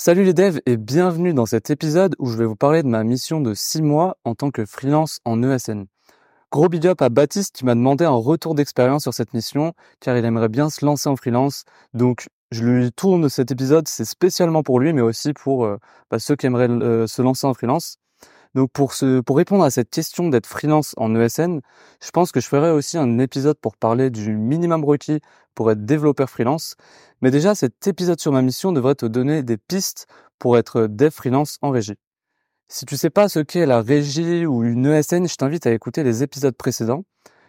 Salut les devs et bienvenue dans cet épisode où je vais vous parler de ma mission de 6 mois en tant que freelance en ESN. Gros big up à Baptiste qui m'a demandé un retour d'expérience sur cette mission car il aimerait bien se lancer en freelance. Donc je lui tourne cet épisode, c'est spécialement pour lui mais aussi pour euh, bah, ceux qui aimeraient euh, se lancer en freelance. Donc pour pour répondre à cette question d'être freelance en ESN, je pense que je ferai aussi un épisode pour parler du minimum requis pour être développeur freelance. Mais déjà, cet épisode sur ma mission devrait te donner des pistes pour être dev freelance en régie. Si tu sais pas ce qu'est la régie ou une ESN, je t'invite à écouter les épisodes précédents.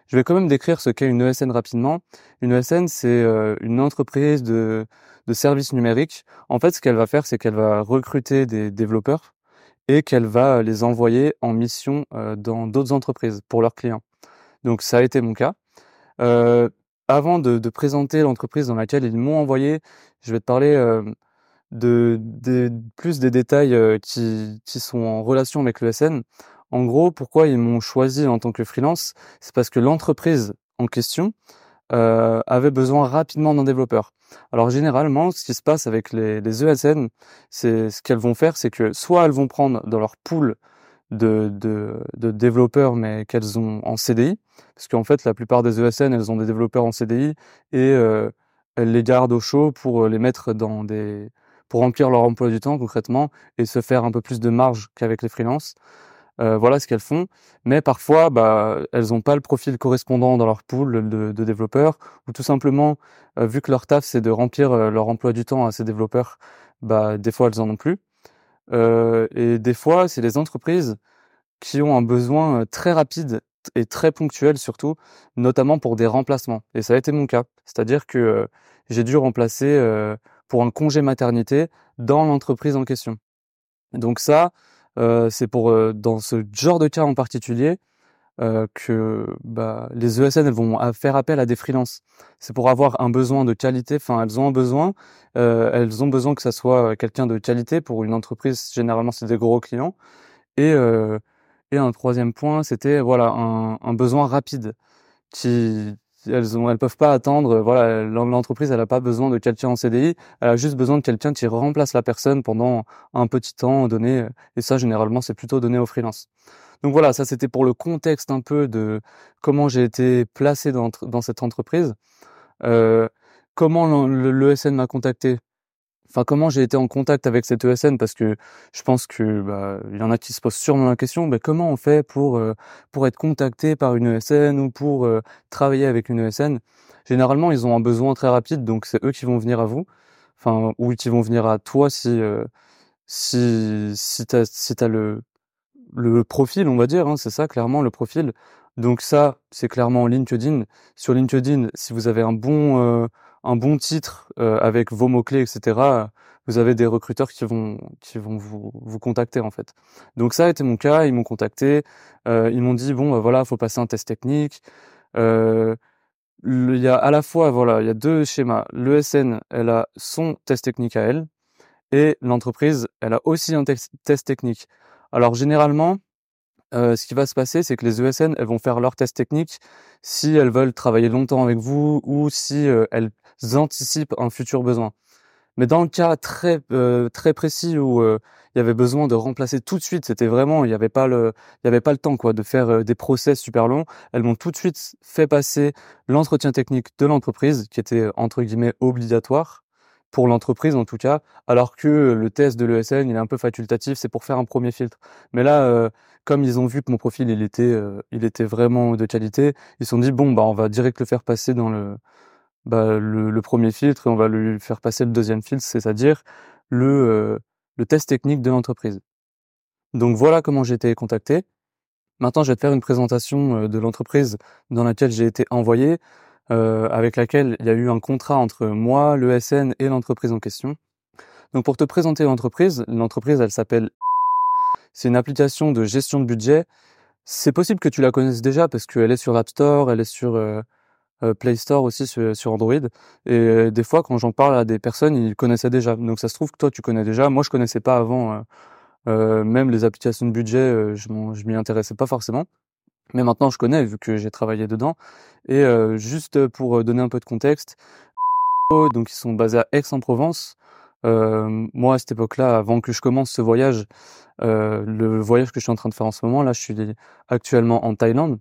Je vais quand même décrire ce qu'est une ESN rapidement. Une ESN, c'est euh, une entreprise de, de services numériques. En fait, ce qu'elle va faire, c'est qu'elle va recruter des développeurs et qu'elle va les envoyer en mission euh, dans d'autres entreprises pour leurs clients. Donc ça a été mon cas. Euh, avant de, de présenter l'entreprise dans laquelle ils m'ont envoyé, je vais te parler euh, de, de, plus des détails euh, qui, qui sont en relation avec l'ESN. En gros, pourquoi ils m'ont choisi en tant que freelance, c'est parce que l'entreprise en question euh, avait besoin rapidement d'un développeur. Alors généralement, ce qui se passe avec les, les ESN, c'est ce qu'elles vont faire, c'est que soit elles vont prendre dans leur pool de, de, de développeurs, mais qu'elles ont en CDI, parce qu'en fait, la plupart des ESN, elles ont des développeurs en CDI et euh, elles les gardent au chaud pour les mettre dans des pour remplir leur emploi du temps concrètement et se faire un peu plus de marge qu'avec les freelances. Euh, voilà ce qu'elles font. Mais parfois, bah, elles n'ont pas le profil correspondant dans leur pool de, développeurs, ou tout simplement, euh, vu que leur taf c'est de remplir euh, leur emploi du temps à ces développeurs, bah, des fois elles en ont plus. Euh, et des fois, c'est les entreprises qui ont un besoin très rapide et très ponctuel surtout, notamment pour des remplacements. Et ça a été mon cas. C'est-à-dire que j'ai dû remplacer pour un congé maternité dans l'entreprise en question. Donc ça, euh, c'est pour euh, dans ce genre de cas en particulier euh, que bah, les ESN elles vont faire appel à des freelances. C'est pour avoir un besoin de qualité. Enfin, elles ont un besoin. Euh, elles ont besoin que ça soit quelqu'un de qualité pour une entreprise. Généralement, c'est des gros clients. Et euh, et un troisième point, c'était voilà un, un besoin rapide qui elles ont, peuvent pas attendre. Voilà, l'entreprise, elle a pas besoin de quelqu'un en CDI. Elle a juste besoin de quelqu'un qui remplace la personne pendant un petit temps donné. Et ça, généralement, c'est plutôt donné aux freelance. Donc voilà, ça c'était pour le contexte un peu de comment j'ai été placé dans, dans cette entreprise. Euh, comment l'ESN m'a contacté? Enfin comment j'ai été en contact avec cette ESN parce que je pense que bah, il y en a qui se posent sûrement la question bah, comment on fait pour euh, pour être contacté par une ESN ou pour euh, travailler avec une ESN généralement ils ont un besoin très rapide donc c'est eux qui vont venir à vous. Enfin ou qui vont venir à toi si euh, si si t'as si le le profil on va dire hein, c'est ça clairement le profil. Donc ça c'est clairement LinkedIn. Sur LinkedIn si vous avez un bon un bon titre euh, avec vos mots clés, etc. Vous avez des recruteurs qui vont qui vont vous vous contacter en fait. Donc ça a été mon cas. Ils m'ont contacté. Euh, ils m'ont dit bon bah, voilà, faut passer un test technique. Euh, il y a à la fois voilà, il y a deux schémas. L'ESN, elle a son test technique à elle, et l'entreprise, elle a aussi un test technique. Alors généralement, euh, ce qui va se passer, c'est que les ESN, elles vont faire leur test technique si elles veulent travailler longtemps avec vous ou si euh, elles anticipent un futur besoin. Mais dans le cas très euh, très précis où il y avait besoin de remplacer tout de suite, c'était vraiment, il n'y avait pas le, il y avait pas le temps quoi de faire des process super longs. Elles m'ont tout de suite fait passer l'entretien technique de l'entreprise, qui était entre guillemets obligatoire pour l'entreprise en tout cas, alors que le test de l'ESN il est un peu facultatif, c'est pour faire un premier filtre. Mais là, euh, comme ils ont vu que mon profil il était, euh, il était vraiment de qualité, ils se sont dit bon bah on va direct le faire passer dans le, bah, le, premier filtre et on va lui faire passer le deuxième filtre, c'est-à-dire le, euh, le test technique de l'entreprise. Donc voilà comment j'ai été contacté. Maintenant, je vais te faire une présentation de l'entreprise dans laquelle j'ai été envoyé. avec laquelle il y a eu un contrat entre moi, le SN et l'entreprise en question. Donc pour te présenter l'entreprise, l'entreprise elle s'appelle c'est une application de gestion de budget. C'est possible que tu la connaisses déjà parce qu'elle est sur l'App Store, elle est sur euh, euh, Play Store aussi sur, Android. Et euh, des fois, quand j'en parle à des personnes, ils connaissaient déjà. Donc ça se trouve que toi, tu connais déjà. Moi, je connaissais pas avant. même les applications de budget, je, je m'y intéressais pas forcément. Mais maintenant, je connais vu que j'ai travaillé dedans. Et juste pour donner un peu de contexte, donc ils sont basés à Aix-en-Provence. Euh, moi, à cette époque-là, avant que je commence ce voyage, euh, le voyage que je suis en train de faire en ce moment, là, je suis actuellement en Thaïlande.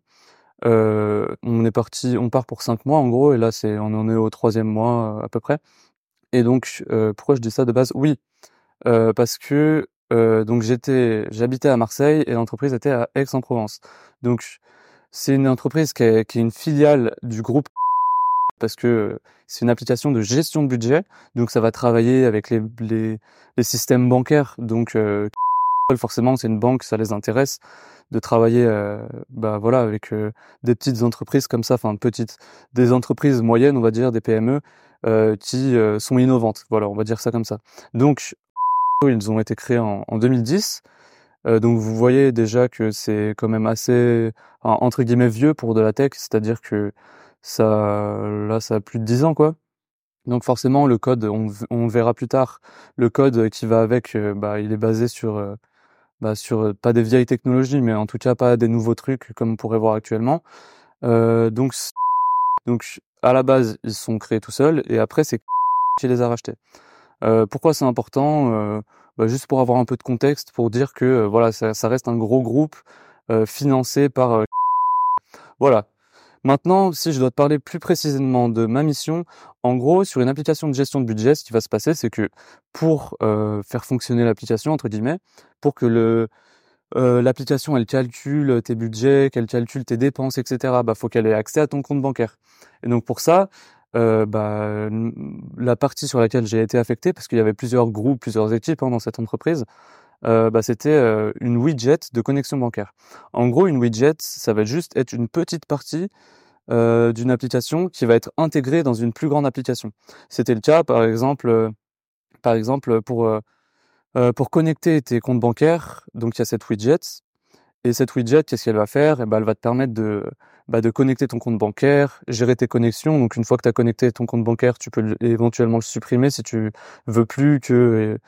Euh, on est parti, on part pour cinq mois en gros, et là, c'est, on en est au troisième mois à peu près. Et donc, pourquoi je dis ça de base? Oui, parce que donc j'étais, j'habitais à Marseille et l'entreprise était à Aix-en-Provence. Donc, c'est une entreprise qui est, qui est une filiale du groupe parce que c'est une application de gestion de budget, donc ça va travailler avec les, les, les systèmes bancaires. Donc euh, forcément, c'est une banque, ça les intéresse de travailler, euh, bah voilà, avec euh, des petites entreprises comme ça, enfin petites, des entreprises moyennes, on va dire, des PME euh, qui sont innovantes. Voilà, on va dire ça comme ça. Donc ils ont été créés en, en 2010. donc vous voyez déjà que c'est quand même assez entre guillemets vieux pour de la tech, c'est-à-dire que ça, là, ça a plus de 10 ans, quoi. Donc forcément, le code, on, on verra plus tard, le code qui va avec, bah, il est basé sur, bah, sur euh, pas des vieilles technologies, mais en tout cas pas des nouveaux trucs comme on pourrait voir actuellement. Euh, donc, donc à la base, ils sont créés tout seuls, et après c'est qui les a rachetés. Euh, pourquoi c'est important? Bah, Juste pour avoir un peu de contexte, pour dire que voilà, ça, ça, reste un gros groupe financé par. voilà, Maintenant, si je dois te parler plus précisément de ma mission, en gros, sur une application de gestion de budget, ce qui va se passer, c'est que pour euh, faire fonctionner l'application, entre guillemets, pour que le euh, l'application elle calcule tes budgets, qu'elle calcule tes dépenses, etc. Bah faut qu'elle ait accès à ton compte bancaire. Et donc pour ça, euh, bah, la partie sur laquelle j'ai été affecté, parce qu'il y avait plusieurs groupes, plusieurs équipes hein, dans cette entreprise, euh, bah, c'était euh, une widget de connexion bancaire. En gros, une widget, ça va juste être une petite partie euh, d'une application qui va être intégrée dans une plus grande application. C'était le cas, par exemple, par exemple pour pour connecter tes comptes bancaires. Donc il y a cette widget. Et cette widget, qu'est-ce qu'elle va faire? Eh ben, elle va te permettre de bah, de connecter ton compte bancaire, gérer tes connexions. Donc une fois que tu as connecté ton compte bancaire, tu peux éventuellement le supprimer si tu veux plus que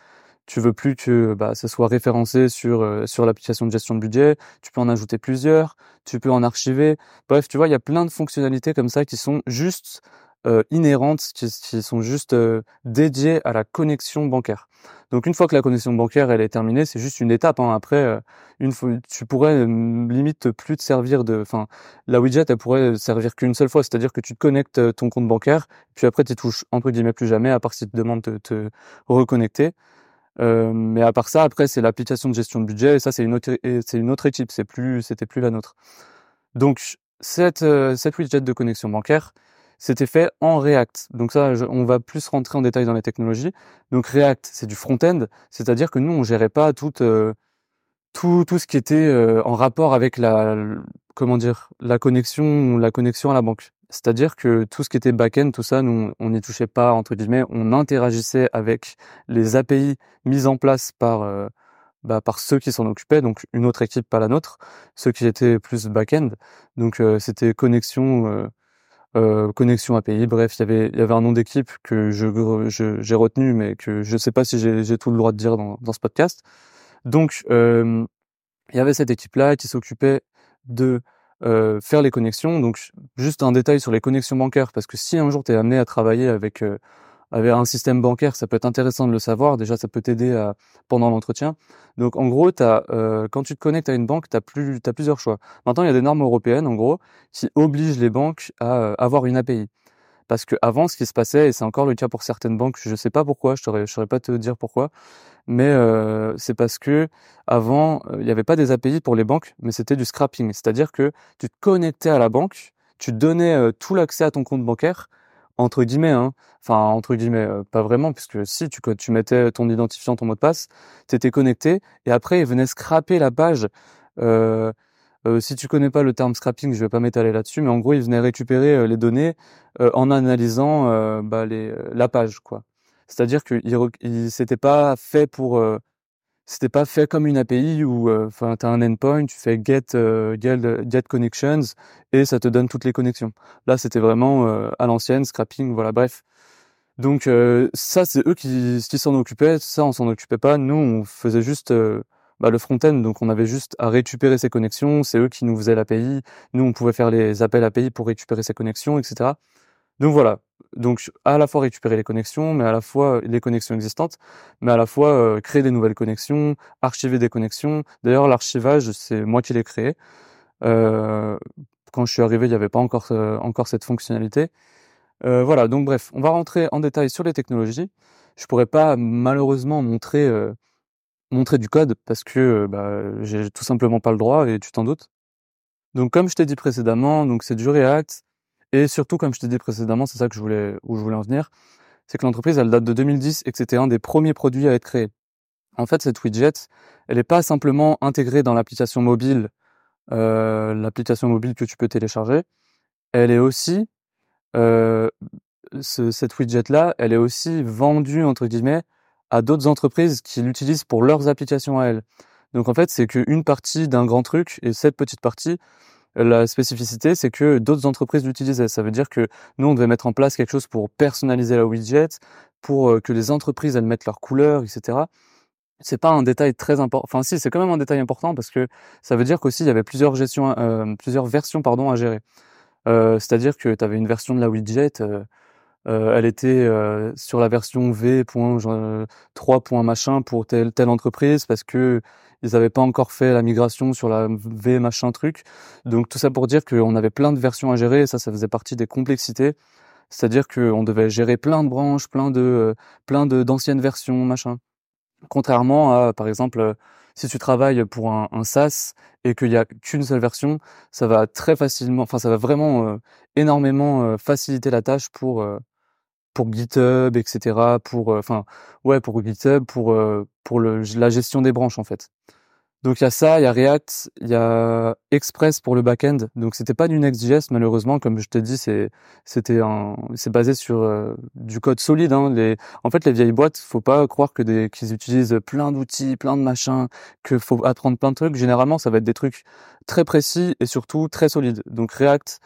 tu veux plus que bah, ça soit référencé sur euh, sur l'application de gestion de budget, tu peux en ajouter plusieurs, tu peux en archiver. Bref, tu vois, il y a plein de fonctionnalités comme ça qui sont juste euh, inhérentes, qui, sont juste euh, dédiées à la connexion bancaire. Donc une fois que la connexion bancaire elle est terminée, c'est juste une étape. Hein. Après, une fois, tu pourrais limite plus te servir de, enfin, la widget elle pourrait servir qu'une seule fois, c'est-à-dire que tu te connectes ton compte bancaire, puis après tu touches entre guillemets plus jamais, à part si tu te demandes de te reconnecter. Euh, mais à part ça, après c'est l'application de gestion de budget et ça c'est une autre c'est une autre équipe, c'est plus c'était plus la nôtre. Donc cette euh, cette widget de connexion bancaire, c'était fait en React. Donc ça, on va plus rentrer en détail dans les technologies. Donc React, c'est du front-end, c'est-à-dire que nous on gérait pas toute euh, tout tout ce qui était euh, en rapport avec la comment dire la connexion la connexion à la banque. C'est-à-dire que tout ce qui était back-end, tout ça, nous, on n'y touchait pas, entre guillemets, on interagissait avec les API mises en place par, euh, bah, par ceux qui s'en occupaient, donc une autre équipe, pas la nôtre, ceux qui étaient plus back-end. Donc euh, c'était connexion, euh, euh, connexion API, bref, il y avait, il y avait un nom d'équipe que je, j'ai retenu, mais que je sais pas si j'ai tout le droit de dire dans, dans ce podcast. Donc, il y avait cette équipe-là qui s'occupait de euh, faire les connexions. Donc juste un détail sur les connexions bancaires, parce que si un jour tu es amené à travailler avec euh, avec un système bancaire, ça peut être intéressant de le savoir. Déjà, ça peut t'aider pendant l'entretien. Donc, en gros, as, euh, quand tu te connectes à une banque, tu as, plus, as plusieurs choix. Maintenant, il y a des normes européennes, en gros, qui obligent les banques à avoir une API. Parce que avant, ce qui se passait, et c'est encore le cas pour certaines banques, je ne sais pas pourquoi, je ne saurais pas te dire pourquoi, mais euh, c'est parce que avant euh, il n'y avait pas des API pour les banques, mais c'était du scrapping, c'est-à-dire que tu te connectais à la banque, tu donnais euh, tout l'accès à ton compte bancaire entre guillemets, hein. enfin entre guillemets, pas vraiment, puisque si tu, mettais ton identifiant, ton mot de passe, tu étais connecté, et après ils venaient scraper la page si tu connais pas le terme scrapping, je vais pas m'étaler là-dessus, mais en gros, ils venaient récupérer les données en analysant bah, les, la page, quoi. C'est-à-dire que c'était pas fait pour c'était pas fait comme une API où enfin tu as un endpoint, tu fais get, get, get connections et ça te donne toutes les connexions. Là, c'était vraiment à l'ancienne scrapping, voilà, bref. Donc ça c'est eux qui, qui s'en occupaient, ça on s'en occupait pas, nous on faisait juste bah, le front-end, donc on avait juste à récupérer ces connexions, c'est eux qui nous faisaient l'API, nous on pouvait faire les appels API pour récupérer ces connexions, etc. Donc voilà, donc à la fois récupérer les connexions, mais à la fois les connexions existantes, mais à la fois euh, créer des nouvelles connexions, archiver des connexions. D'ailleurs l'archivage c'est moi qui l'ai créé. Euh, quand je suis arrivé, il n'y avait pas encore euh, encore cette fonctionnalité. voilà, donc bref, on va rentrer en détail sur les technologies. Je pourrais pas malheureusement montrer montrer du code parce que bah, j'ai tout simplement pas le droit et tu t'en doutes. Donc comme je t'ai dit précédemment, donc c'est du React, et surtout, comme je t'ai dit précédemment, c'est ça que je voulais, où je voulais en venir, c'est que l'entreprise, elle date de 2010 et que c'était un des premiers produits à être créé. En fait, cette widget, elle n'est pas simplement intégrée dans l'application mobile, euh, l'application mobile que tu peux télécharger. Elle est aussi, euh, ce, cette widget-là, elle est aussi vendue, entre guillemets, à d'autres entreprises qui l'utilisent pour leurs applications à elles. Donc en fait, c'est qu'une partie d'un grand truc, et cette petite partie, la spécificité, c'est que d'autres entreprises l'utilisaient. Ça veut dire que nous, on devait mettre en place quelque chose pour personnaliser la widget, pour euh, que les entreprises elles mettent leurs couleurs, etc. C'est pas un détail très important. Enfin, si, c'est quand même un détail important parce que ça veut dire qu'aussi il y avait plusieurs gestions, euh, plusieurs versions pardon à gérer. Euh, C'est-à-dire que tu avais une version de la widget. Euh, euh elle était sur la version V.3. machin pour telle telle entreprise parce que ils n'avaient pas encore fait la migration sur la V machin truc. Donc tout ça pour dire qu'on avait plein de versions à gérer et ça, ça faisait partie des complexités. C'est-à-dire qu'on devait gérer plein de branches, plein de, euh, plein de d'anciennes versions, machin. Contrairement à, par exemple, si tu travailles pour un, un SaaS et qu'il y a qu'une seule version, ça va très facilement, enfin ça va vraiment euh, énormément euh, faciliter la tâche pour pour GitHub, etc. Pour, enfin, ouais, pour GitHub, pour pour le, la gestion des branches en fait. Donc il y a ça, il y a React, il y a Express pour le backend. Donc c'était pas du Next.js malheureusement, comme je t'ai dit, c'est c'était c'est basé sur euh, du code solide. Hein. Les, en fait, les vieilles boîtes, faut pas croire que des qu'ils utilisent plein d'outils, plein de machins, que faut apprendre plein de trucs. Généralement, ça va être des trucs très précis et surtout très solides. Donc React,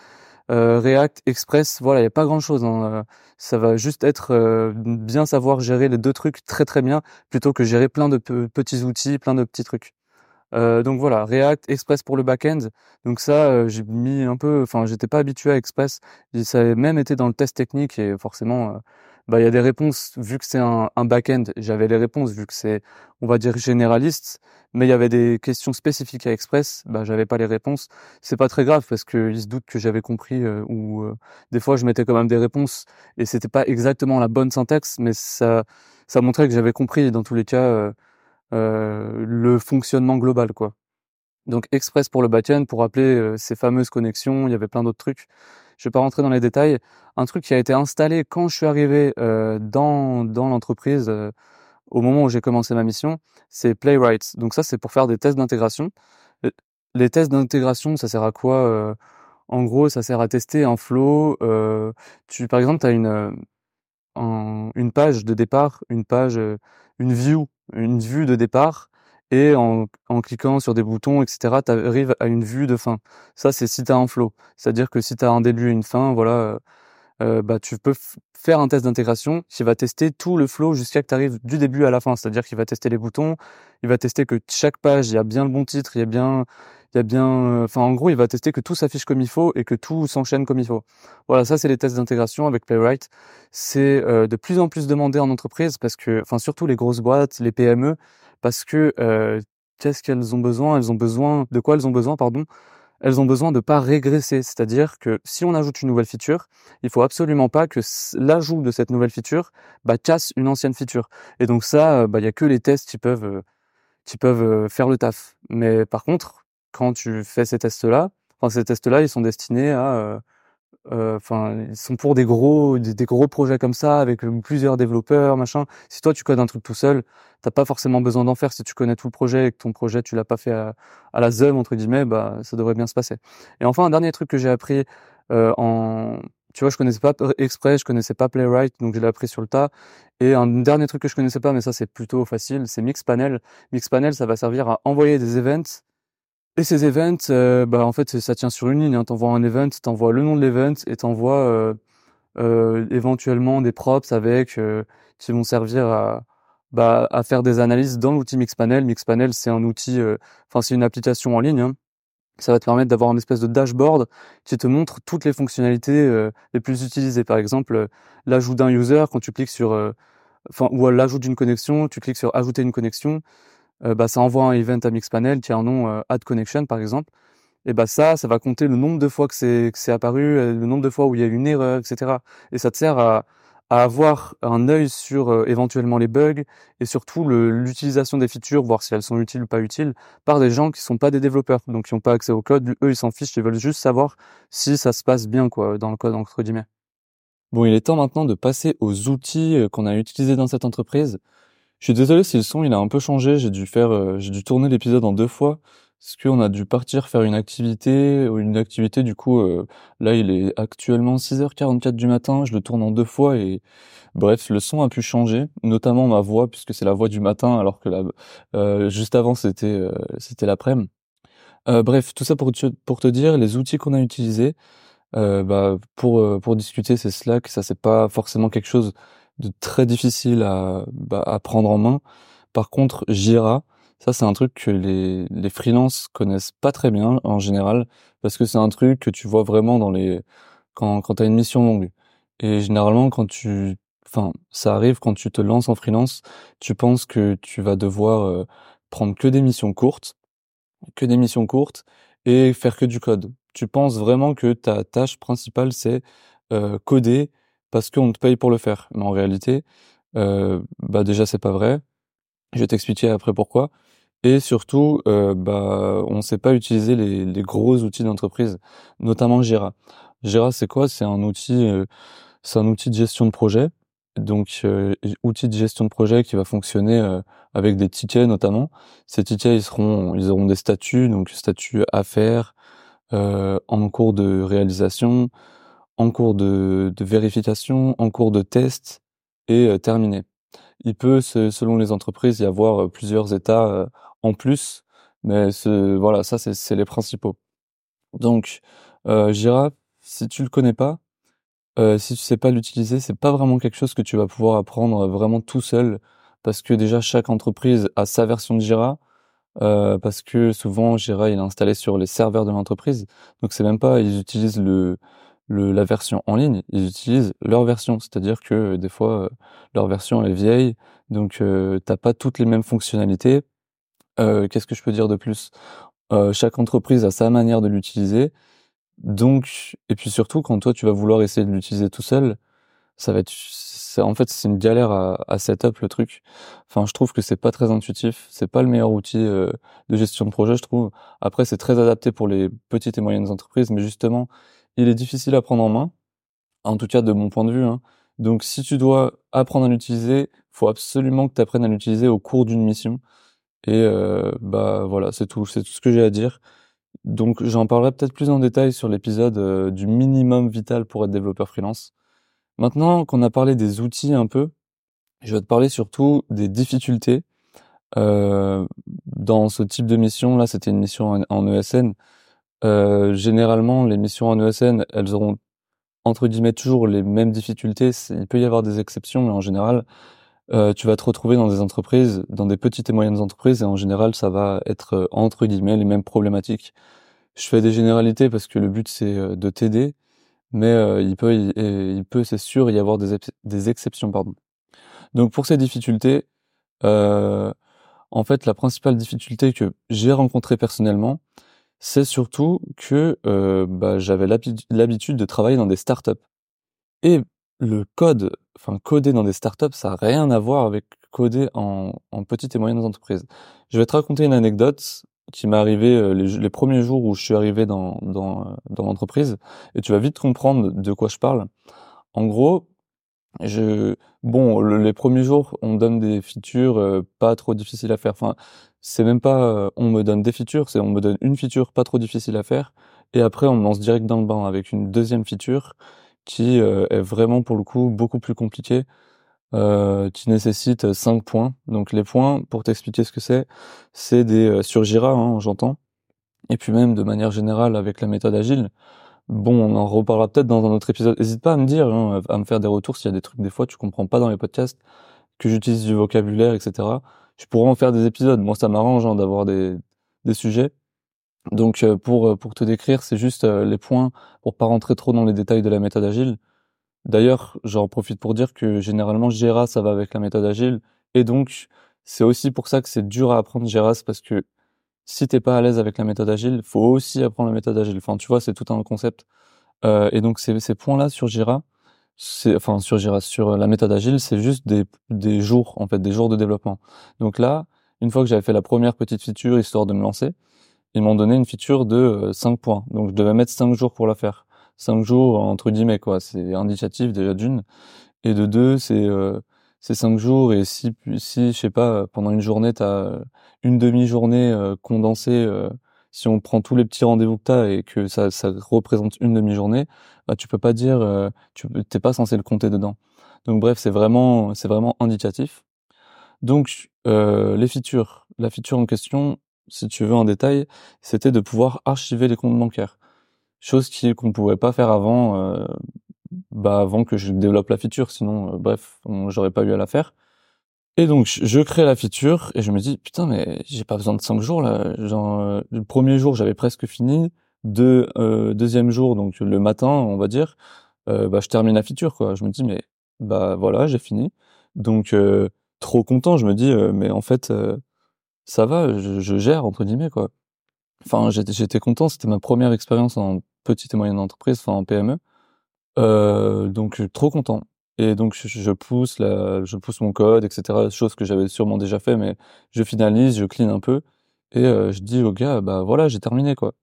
euh, React, Express, voilà, il y a pas grand chose. Hein. Euh, ça va juste être bien savoir gérer les deux trucs très très bien, plutôt que gérer plein de petits outils, plein de petits trucs. Euh, donc voilà, React, Express pour le back-end. Donc ça, euh, j'ai mis un peu, enfin, j'étais pas habitué à Express. Ça avait même été dans le test technique et forcément, euh, bah, il y a des réponses vu que c'est un, un back-end. J'avais les réponses vu que c'est, on va dire généraliste, mais il y avait des questions spécifiques à Express. Bah, j'avais pas les réponses. C'est pas très grave parce qu'ils se doutent que j'avais compris ou des fois je mettais quand même des réponses et c'était pas exactement la bonne syntaxe, mais ça, ça montrait que j'avais compris. Dans tous les cas euh, le fonctionnement global, quoi. Donc Express pour le backend, pour appeler euh, ces fameuses connexions, il y avait plein d'autres trucs. Je vais pas rentrer dans les détails. Un truc qui a été installé quand je suis arrivé euh, dans dans l'entreprise au moment où j'ai commencé ma mission, c'est Playwright. Donc ça, c'est pour faire des tests d'intégration. Les tests d'intégration, ça sert à quoi En gros, ça sert à tester un flow. tu, par exemple, tu as une une page de départ, une page, une view une vue de départ et en, cliquant sur des boutons, etc., tu arrives à une vue de fin. Ça, c'est si tu as un flow. C'est-à-dire que si tu as un début et une fin, voilà, euh, euh bah, tu peux faire un test d'intégration qui va tester tout le flow jusqu'à que tu arrives du début à la fin. C'est-à-dire qu'il va tester les boutons, il va tester que chaque page, il y a bien le bon titre, il y a bien, il y a bien, euh, enfin, en gros, il va tester que tout s'affiche comme il faut et que tout s'enchaîne comme il faut. Voilà, ça, c'est les tests d'intégration avec Playwright. C'est de plus en plus demandé en entreprise parce que, enfin, surtout les grosses boîtes, les PME, parce que qu'est-ce qu'elles ont besoin? Elles ont besoin de quoi Elles ont besoin, pardon? Elles ont besoin de pas régresser, c'est-à-dire que si on ajoute une nouvelle feature, il faut absolument pas que l'ajout de cette nouvelle feature bah, casse une ancienne feature. Et donc ça, bah, il y a que les tests qui peuvent qui peuvent faire le taf. Mais par contre, quand tu fais ces tests-là, enfin ces tests-là, ils sont destinés à enfin ils sont pour des gros des, gros projets comme ça avec plusieurs développeurs machin si toi tu codes un truc tout seul t'as pas forcément besoin d'en faire si tu connais tout le projet et que ton projet tu l'as pas fait à, la ZEM entre guillemets bah ça devrait bien se passer et enfin un dernier truc que j'ai appris en tu vois, je connaissais pas Express, je connaissais pas Playwright, donc je l'ai appris sur le tas. Et un dernier truc que je connaissais pas, mais ça c'est plutôt facile, c'est Mixpanel. Mixpanel, ça va servir à envoyer des events. Et ces events, euh, bah en fait, ça tient sur une ligne. Hein. T'envoies un event, t'envoies le nom de l'event et t'envoies euh, euh, éventuellement des props avec euh, qui vont servir à bah, à faire des analyses dans l'outil Mixpanel. Mixpanel, c'est un outil, euh, enfin c'est une application en ligne. Hein ça va te permettre d'avoir une espèce de dashboard qui te montre toutes les fonctionnalités les plus utilisées. Par exemple, l'ajout d'un user, quand tu cliques sur, enfin, ou l'ajout d'une connexion, tu cliques sur ajouter une connexion, bah, ça envoie un event à Mixpanel qui a un nom add connection, par exemple. Et bah ça, ça va compter le nombre de fois que c'est que c'est apparu, le nombre de fois où il y a eu une erreur, etc. Et ça te sert à à avoir un œil sur euh, éventuellement les bugs et surtout l'utilisation des features, voir si elles sont utiles ou pas utiles, par des gens qui sont pas des développeurs, donc qui n'ont pas accès au code. Eux, ils s'en fichent, ils veulent juste savoir si ça se passe bien quoi dans le code entre guillemets. Bon, il est temps maintenant de passer aux outils euh, qu'on a utilisés dans cette entreprise. Je suis désolé si le son il a un peu changé, j'ai dû faire, euh, j'ai dû tourner l'épisode en deux fois. Est-ce qu'on a dû partir faire une activité une activité du coup euh, là il est actuellement 6h44 du matin, je le tourne en deux fois et bref le son a pu changer, notamment ma voix puisque c'est la voix du matin alors que là euh, juste avant c'était euh, c'était l'après-midi. bref tout ça pour te, pour te dire les outils qu'on a utilisés bah pour pour discuter c'est Slack. Ça c'est pas forcément quelque chose de très difficile à bah, à prendre en main. Par contre Jira ça, c'est un truc que les, les freelances connaissent pas très bien en général, parce que c'est un truc que tu vois vraiment dans les quand quand t'as une mission longue. Et généralement, quand tu, enfin, ça arrive quand tu te lances en freelance, tu penses que tu vas devoir euh, prendre que des missions courtes, que des missions courtes et faire que du code. Tu penses vraiment que ta tâche principale c'est euh, coder parce qu'on te paye pour le faire. Mais en réalité, euh, bah déjà c'est pas vrai. Je vais t'expliquer après pourquoi. Et surtout, euh, bah, on ne sait pas utiliser les, gros outils d'entreprise, notamment Jira. Jira, c'est quoi? C'est un outil, euh, c'est un outil de gestion de projet. Donc, euh, outil de gestion de projet qui va fonctionner avec des tickets notamment. Ces tickets, ils auront des statuts, donc statut à faire, en cours de réalisation, en cours de, de vérification, en cours de test et terminé. Il peut, selon les entreprises, y avoir plusieurs états en plus, mais voilà, ça c'est les principaux. Donc euh, Jira, si tu le connais pas, euh, si tu sais pas l'utiliser, c'est pas vraiment quelque chose que tu vas pouvoir apprendre vraiment tout seul, parce que déjà chaque entreprise a sa version de Jira, euh, parce que souvent Jira il est installé sur les serveurs de l'entreprise, donc c'est même pas ils utilisent le, le la version en ligne, ils utilisent leur version, c'est-à-dire que des fois leur version est vieille, donc euh, t'as pas toutes les mêmes fonctionnalités euh, qu'est-ce que je peux dire de plus? Euh, Chaque entreprise a sa manière de l'utiliser. Donc, et puis surtout, quand toi tu vas vouloir essayer de l'utiliser tout seul, ça va être, en fait, c'est une galère à, à setup le truc. Enfin, je trouve que c'est pas très intuitif. C'est pas le meilleur outil euh, de gestion de projet, je trouve. Après, c'est très adapté pour les petites et moyennes entreprises, mais justement, il est difficile à prendre en main. En tout cas, de mon point de vue. Hein. Donc, si tu dois apprendre à l'utiliser, faut absolument que tu apprennes à l'utiliser au cours d'une mission. Et euh, bah voilà, c'est tout, c'est tout ce que j'ai à dire. Donc j'en parlerai peut-être plus en détail sur l'épisode euh, du minimum vital pour être développeur freelance. Maintenant qu'on a parlé des outils un peu, je vais te parler surtout des difficultés. Euh, dans ce type de mission, là c'était une mission en, ESN. Euh, généralement, les missions en ESN, elles auront entre guillemets toujours les mêmes difficultés. Il peut y avoir des exceptions, mais en général, euh, tu vas te retrouver dans des entreprises, dans des petites et moyennes entreprises, et en général, ça va être euh, entre guillemets les mêmes problématiques. Je fais des généralités parce que le but c'est euh, de t'aider, mais il peut, il, peut, c'est sûr, y avoir des, des exceptions, pardon. Donc pour ces difficultés, en fait, la principale difficulté que j'ai rencontrée personnellement, c'est surtout que bah, j'avais l'habitude de travailler dans des startups. Et le code, enfin coder dans des startups, ça n'a rien à voir avec coder en, petites et moyennes entreprises. Je vais te raconter une anecdote qui m'est arrivé les, les, premiers jours où je suis arrivé dans dans, dans l'entreprise et tu vas vite comprendre de quoi je parle. En gros, je bon les premiers jours on donne des features pas trop difficiles à faire. C'est même pas on me donne des features, c'est on me donne une feature pas trop difficile à faire et après on me lance direct dans le bain avec une deuxième feature qui est vraiment pour le coup beaucoup plus compliquée euh, qui nécessite 5 points. Donc les points, pour t'expliquer ce que c'est, c'est des euh, sur Jira, hein, j'entends. Et puis même de manière générale avec la méthode agile. Bon, on en reparlera peut-être dans un autre épisode. N'hésite pas à me dire, hein, à me faire des retours s'il y a des trucs des fois tu comprends pas dans les podcasts, que j'utilise du vocabulaire, etc. Je pourrais en faire des épisodes. Moi, ça m'arrange hein, d'avoir des, des sujets. Donc euh, pour pour te décrire, c'est juste les points pour pas rentrer trop dans les détails de la méthode agile. D'ailleurs, j'en profite pour dire que généralement Jira, ça va avec la méthode agile. Et donc, c'est aussi pour ça que c'est dur à apprendre Jira, parce que si t'es pas à l'aise avec la méthode agile, faut aussi apprendre la méthode agile. Enfin, tu vois, c'est tout un concept. Euh, et donc, ces, ces points-là sur Jira, c'est, enfin, sur Jira, sur la méthode agile, c'est juste des, des jours, en fait, des jours de développement. Donc là, une fois que j'avais fait la première petite feature, histoire de me lancer, ils m'ont donné une feature de 5 euh, points. Donc, je devais mettre 5 jours pour la faire cinq jours entre guillemets quoi. C'est indicatif déjà d'une et de deux c'est euh, c'est cinq jours et si si je sais pas pendant une journée t'as une demi-journée euh, condensée euh, si on prend tous les petits rendez-vous que t'as et que ça ça représente une demi-journée bah tu peux pas dire euh, tu t'es pas censé le compter dedans. Donc bref c'est vraiment c'est vraiment indicatif. Donc les features la feature en question si tu veux un détail c'était de pouvoir archiver les comptes bancaires. Chose qui qu'on pouvait pas faire avant euh, bah avant que je développe la feature. Sinon euh, bref j'aurais pas eu à la faire et donc je crée la feature et je me dis putain mais j'ai pas besoin de cinq jours là. Genre euh, le premier jour j'avais presque fini. Deux deuxième jour donc le matin on va dire bah je termine la feature quoi. Je me dis mais bah voilà j'ai fini. Donc trop content je me dis mais en fait ça va je, je gère entre guillemets quoi. Enfin j'étais content c'était ma première expérience en petite et moyenne entreprise, enfin en PME. Euh, donc trop content. Et donc je, pousse la, je pousse mon code, etc. Chose que j'avais sûrement déjà fait, mais je finalise, je clean un peu et euh, je dis au gars, bah voilà, j'ai terminé quoi.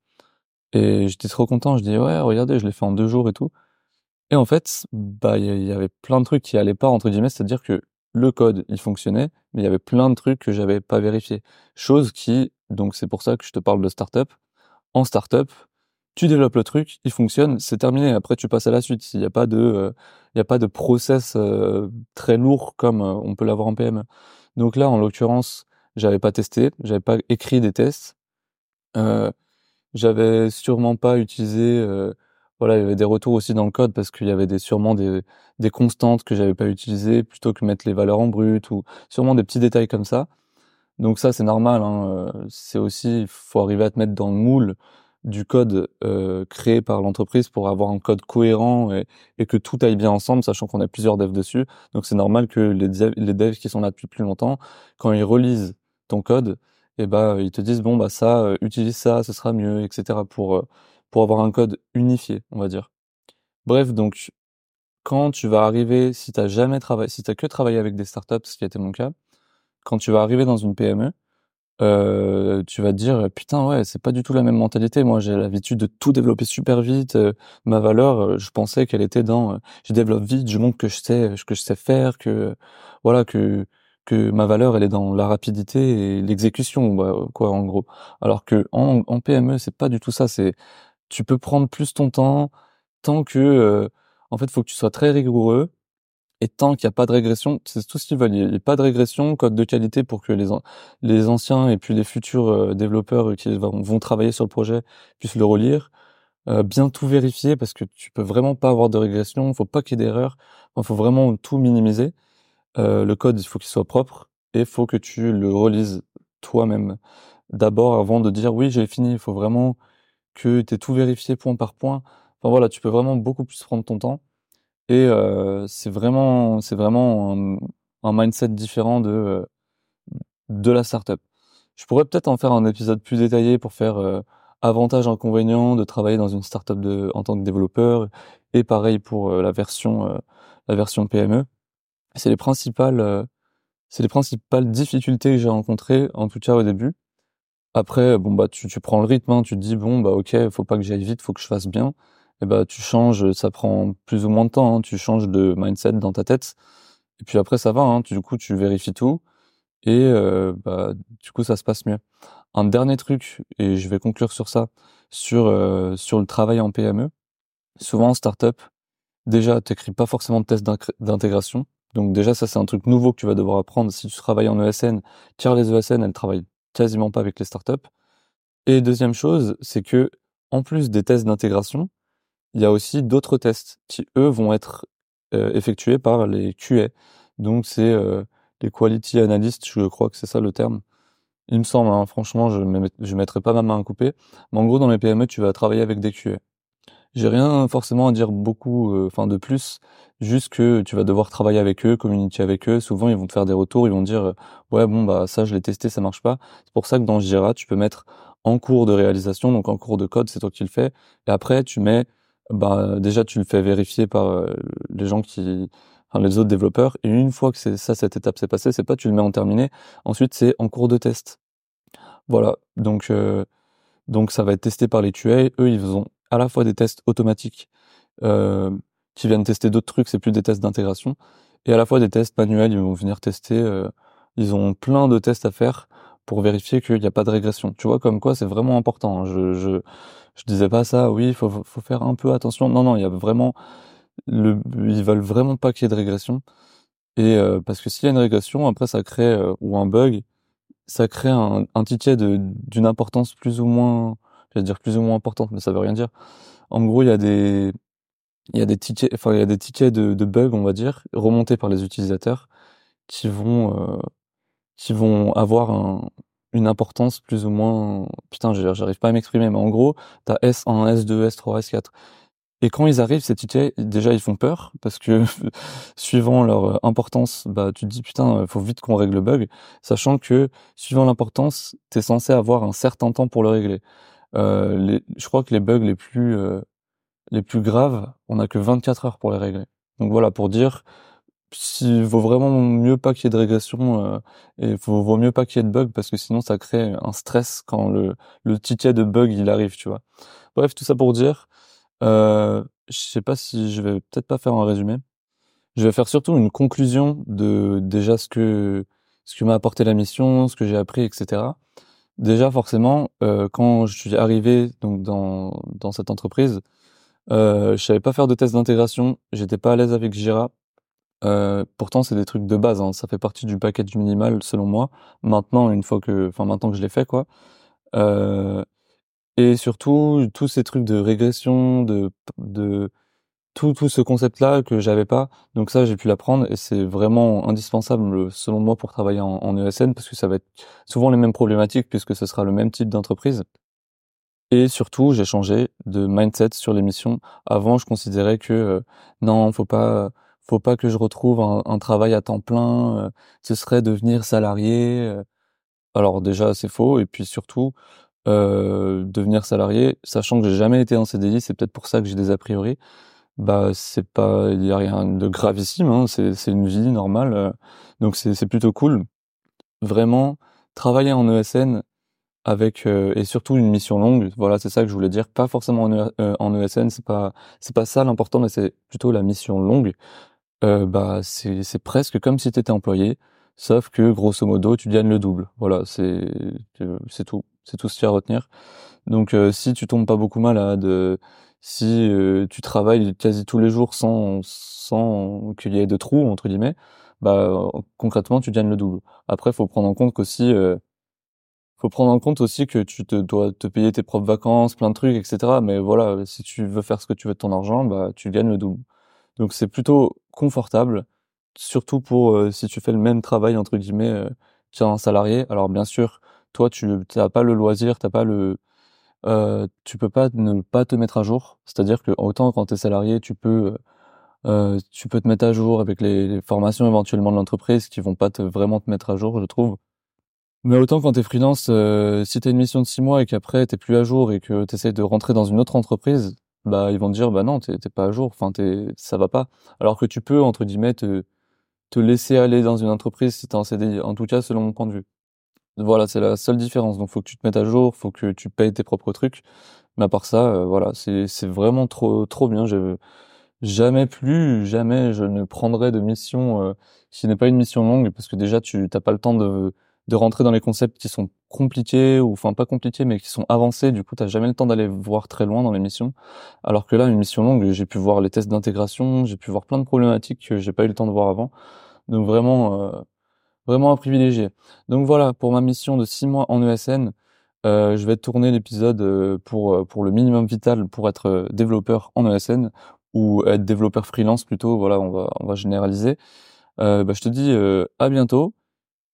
Et j'étais trop content. Je dis ouais, regardez, je l'ai fait en deux jours et tout. Et en fait, bah il y, avait plein de trucs qui allaient pas entre guillemets, c'est-à-dire que le code il fonctionnait, mais il y avait plein de trucs que j'avais pas vérifié. Chose qui, donc c'est pour ça que je te parle de startup. En startup, tu développes le truc, il fonctionne, c'est terminé. Après, tu passes à la suite. Il n'y a pas de, euh, il y a pas de process euh, très lourd comme euh, on peut l'avoir en PME. Donc là, en l'occurrence, j'avais pas testé, j'avais pas écrit des tests, j'avais sûrement pas utilisé. voilà, il y avait des retours aussi dans le code parce qu'il y avait des sûrement des, des constantes que j'avais pas utilisées plutôt que mettre les valeurs en brut ou sûrement des petits détails comme ça. Donc ça, c'est normal. Hein, c'est aussi, faut arriver à te mettre dans le moule du code euh, créé par l'entreprise pour avoir un code cohérent et, et, que tout aille bien ensemble, sachant qu'on a plusieurs devs dessus. Donc c'est normal que les, devs, les devs qui sont là depuis plus longtemps, quand ils relisent ton code, et eh ben ils te disent bon bah ça, euh, utilise ça, ce sera mieux, etc. pour euh, pour avoir un code unifié, on va dire. Bref, donc quand tu vas arriver, si t'as jamais travaillé, si t'as que travaillé avec des startups, ce qui a été mon cas, quand tu vas arriver dans une PME, euh, tu vas te dire putain ouais c'est pas du tout la même mentalité. Moi j'ai l'habitude de tout développer super vite euh, ma valeur euh, je pensais qu'elle était dans je développe vite je montre que je sais que je sais faire que voilà que que ma valeur elle est dans la rapidité et l'exécution bah, quoi en gros. Alors que en, en PME c'est pas du tout ça. C'est tu peux prendre plus ton temps tant que en fait faut que tu sois très rigoureux et tant qu'il n'y a pas de régression, c'est tout ce qu'ils veulent. Il n'y a pas de régression, code de qualité pour que les, les anciens et puis les futurs euh, développeurs qui vont, travailler sur le projet puissent le relire. Euh, bien tout vérifier parce que tu peux vraiment pas avoir de régression, il faut pas qu'il y ait d'erreur, il faut vraiment tout minimiser. Euh, le code, il faut qu'il soit propre et il faut que tu le relises toi-même d'abord avant de dire oui j'ai fini. Il faut vraiment que tu aies tout vérifié point par point. Enfin voilà, tu peux vraiment beaucoup plus prendre ton temps. Et euh, c'est vraiment, c'est vraiment un, mindset différent de euh, de la startup. Je pourrais peut-être en faire un épisode plus détaillé pour faire euh, avantages inconvénients de travailler dans une startup de en tant que développeur et pareil pour la version la version PME. C'est les principales c'est les principales difficultés que j'ai rencontrées en tout cas au début. Après, bon bah tu, tu prends le rythme, hein, tu te dis bon bah ok, faut pas que j'aille vite, faut que je fasse bien. Et bah tu changes, ça prend plus ou moins de temps, hein, tu changes de mindset dans ta tête. Et puis après ça va, hein, tu, du coup tu vérifies tout et euh, bah du coup ça se passe mieux. Un dernier truc et je vais conclure sur ça, sur euh, sur le travail en PME. Souvent en startup, déjà t'écris pas forcément de test d'intégration. Donc déjà ça c'est un truc nouveau que tu vas devoir apprendre si tu travailles en ESN, car les ESN elles travaillent quasiment pas avec les startups. Et deuxième chose, c'est que en plus des tests d'intégration, il y a aussi d'autres tests qui eux vont être euh, effectués par les QA. Donc c'est euh, les quality analysts, je crois que c'est ça le terme. Il me semble, hein, franchement, je ne mettrai pas ma main à couper. Mais en gros, dans les PME, tu vas travailler avec des QA. J'ai rien forcément à dire beaucoup, euh, enfin de plus, juste que tu vas devoir travailler avec eux, communiquer avec eux. Souvent, ils vont te faire des retours, ils vont dire euh, ouais bon bah ça je l'ai testé, ça marche pas. C'est pour ça que dans Jira, tu peux mettre en cours de réalisation, donc en cours de code, c'est toi qui le fais. Et après, tu mets bah déjà tu le fais vérifier par euh, les gens qui enfin, les autres développeurs. Et une fois que c'est ça cette étape s'est passée c'est pas tu le mets en terminé. Ensuite c'est en cours de test. Voilà. Donc donc ça va être testé par les QA eux ils ont à la fois des tests automatiques euh, qui viennent tester d'autres trucs, c'est plus des tests d'intégration, et à la fois des tests manuels, ils vont venir tester, euh, ils ont plein de tests à faire pour vérifier qu'il n'y a pas de régression. Tu vois, comme quoi c'est vraiment important. Hein. Je, je, je disais pas ça, oui, il faut, faut faire un peu attention. Non, non, il y a vraiment, le, ils veulent vraiment pas qu'il y ait de régression. Et euh, parce que s'il y a une régression, après ça crée, euh, ou un bug, ça crée un, un ticket d'une importance plus ou moins je vais dire plus ou moins importante, mais ça veut rien dire. En gros, il y a des, il y a des tickets, enfin, il y a des tickets de, de bugs, on va dire, remontés par les utilisateurs, qui vont, euh, qui vont avoir un, une importance plus ou moins, putain, j'arrive pas à m'exprimer, mais en gros, t'as S1, S2, S3, S4. Et quand ils arrivent, ces déjà, ils font peur, parce que, suivant leur importance, bah, tu te dis, putain, faut vite qu'on règle le bug, sachant que, suivant l'importance, t'es censé avoir un certain temps pour le régler. Euh, je crois que les bugs les plus euh, les plus graves, on a que 24 heures pour les régler. Donc voilà, pour dire s'il vaut vraiment mieux pas qu'il y ait de régression euh, et vaut, vaut mieux pas qu'il y ait de bug parce que sinon ça crée un stress quand le, le ticket de bug il arrive, tu vois. Bref, tout ça pour dire, euh, je sais pas si je vais peut-être pas faire un résumé. Je vais faire surtout une conclusion de déjà ce que ce que m'a apporté la mission, ce que j'ai appris, etc. Déjà, forcément, euh, quand je suis arrivé donc dans, dans cette entreprise, euh, je savais pas faire de test d'intégration, j'étais pas à l'aise avec Jira. Euh, pourtant, c'est des trucs de base, hein, ça fait partie du package minimal selon moi. Maintenant, une fois que, enfin maintenant que je l'ai fait, quoi. Euh, et surtout, tous ces trucs de régression, de, de tout, tout ce concept-là que j'avais pas. Donc ça, j'ai pu l'apprendre et c'est vraiment indispensable selon moi pour travailler en, ESN parce que ça va être souvent les mêmes problématiques puisque ce sera le même type d'entreprise. Et surtout, j'ai changé de mindset sur les missions. Avant, je considérais que euh, non, faut pas, faut pas que je retrouve un, travail à temps plein. Euh, ce serait devenir salarié. Euh. Alors déjà, c'est faux. Et puis surtout, devenir salarié, sachant que j'ai jamais été en CDI, c'est peut-être pour ça que j'ai des a priori bah c'est pas il y a rien de gravissime hein, c'est une vie normale euh, donc c'est plutôt cool vraiment travailler en ESN avec euh, et surtout une mission longue voilà c'est ça que je voulais dire pas forcément en, e, euh, en ESN c'est pas c'est pas ça l'important mais c'est plutôt la mission longue bah c'est presque comme si tu étais employé sauf que grosso modo tu gagnes le double voilà c'est c'est tout c'est tout ce qu'il y a à retenir donc si tu tombes pas beaucoup malade si euh, tu travailles quasi tous les jours sans sans qu'il y ait de trous entre guillemets, bah concrètement tu gagnes le double. Après, faut prendre en compte qu'aussi euh, faut prendre en compte aussi que tu te dois te payer tes propres vacances, plein de trucs, etc. Mais voilà, si tu veux faire ce que tu veux de ton argent, bah tu gagnes le double. Donc c'est plutôt confortable, surtout pour euh, si tu fais le même travail entre guillemets euh, qu'un salarié. Alors bien sûr, toi tu n'as pas le loisir, t'as pas le euh, tu peux pas ne pas te mettre à jour. C'est-à-dire que autant quand tu es salarié, tu peux euh, tu peux te mettre à jour avec les, formations éventuellement de l'entreprise qui vont pas vraiment te mettre à jour, je trouve. Mais autant quand tu es freelance, euh, si tu une mission de six mois et qu'après t'es plus à jour et que tu essaies de rentrer dans une autre entreprise, bah ils vont te dire bah non, t'es pas à jour, enfin t'es ça va pas. Alors que tu peux entre guillemets te te laisser aller dans une entreprise si t'es en CDI, en tout cas selon mon point de vue. Voilà, c'est la seule différence. Donc, faut que tu te mettes à jour, faut que tu payes tes propres trucs. Mais à part ça, euh, voilà, c'est c'est vraiment trop trop bien. Je jamais plus, jamais je ne prendrai de mission euh, qui n'est pas une mission longue parce que déjà tu t'as pas le temps de de rentrer dans les concepts qui sont compliqués ou enfin pas compliqués mais qui sont avancés. Du coup, t'as jamais le temps d'aller voir très loin dans les missions. Alors que là, une mission longue, j'ai pu voir les tests d'intégration, j'ai pu voir plein de problématiques que j'ai pas eu le temps de voir avant. Donc vraiment, euh, vraiment à privilégier. Donc voilà, pour ma mission de six mois en ESN, euh, je vais tourner l'épisode euh, pour pour le minimum vital pour être développeur en ESN ou être développeur freelance plutôt. Voilà, on va on va généraliser. Bah, je te dis à bientôt.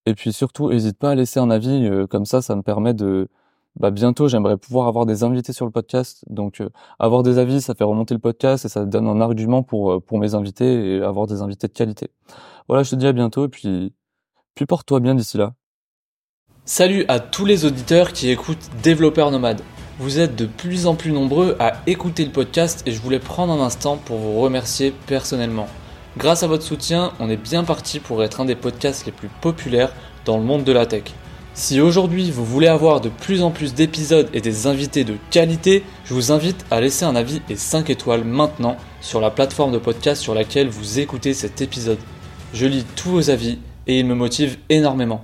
Et puis surtout, n'hésite pas à laisser un avis. comme ça, ça me permet de bah, bientôt, j'aimerais pouvoir avoir des invités sur le podcast. Donc, avoir des avis, ça fait remonter le podcast et ça donne un argument pour pour mes invités et avoir des invités de qualité. Voilà, je te dis à bientôt et puis puis porte-toi bien d'ici là. Salut à tous les auditeurs qui écoutent Développeurs Nomades. Vous êtes de plus en plus nombreux à écouter le podcast et je voulais prendre un instant pour vous remercier personnellement. Grâce à votre soutien, on est bien parti pour être un des podcasts les plus populaires dans le monde de la tech. Si aujourd'hui vous voulez avoir de plus en plus d'épisodes et des invités de qualité, je vous invite à laisser un avis et 5 étoiles maintenant sur la plateforme de podcast sur laquelle vous écoutez cet épisode. Je lis tous vos avis et il me motive énormément.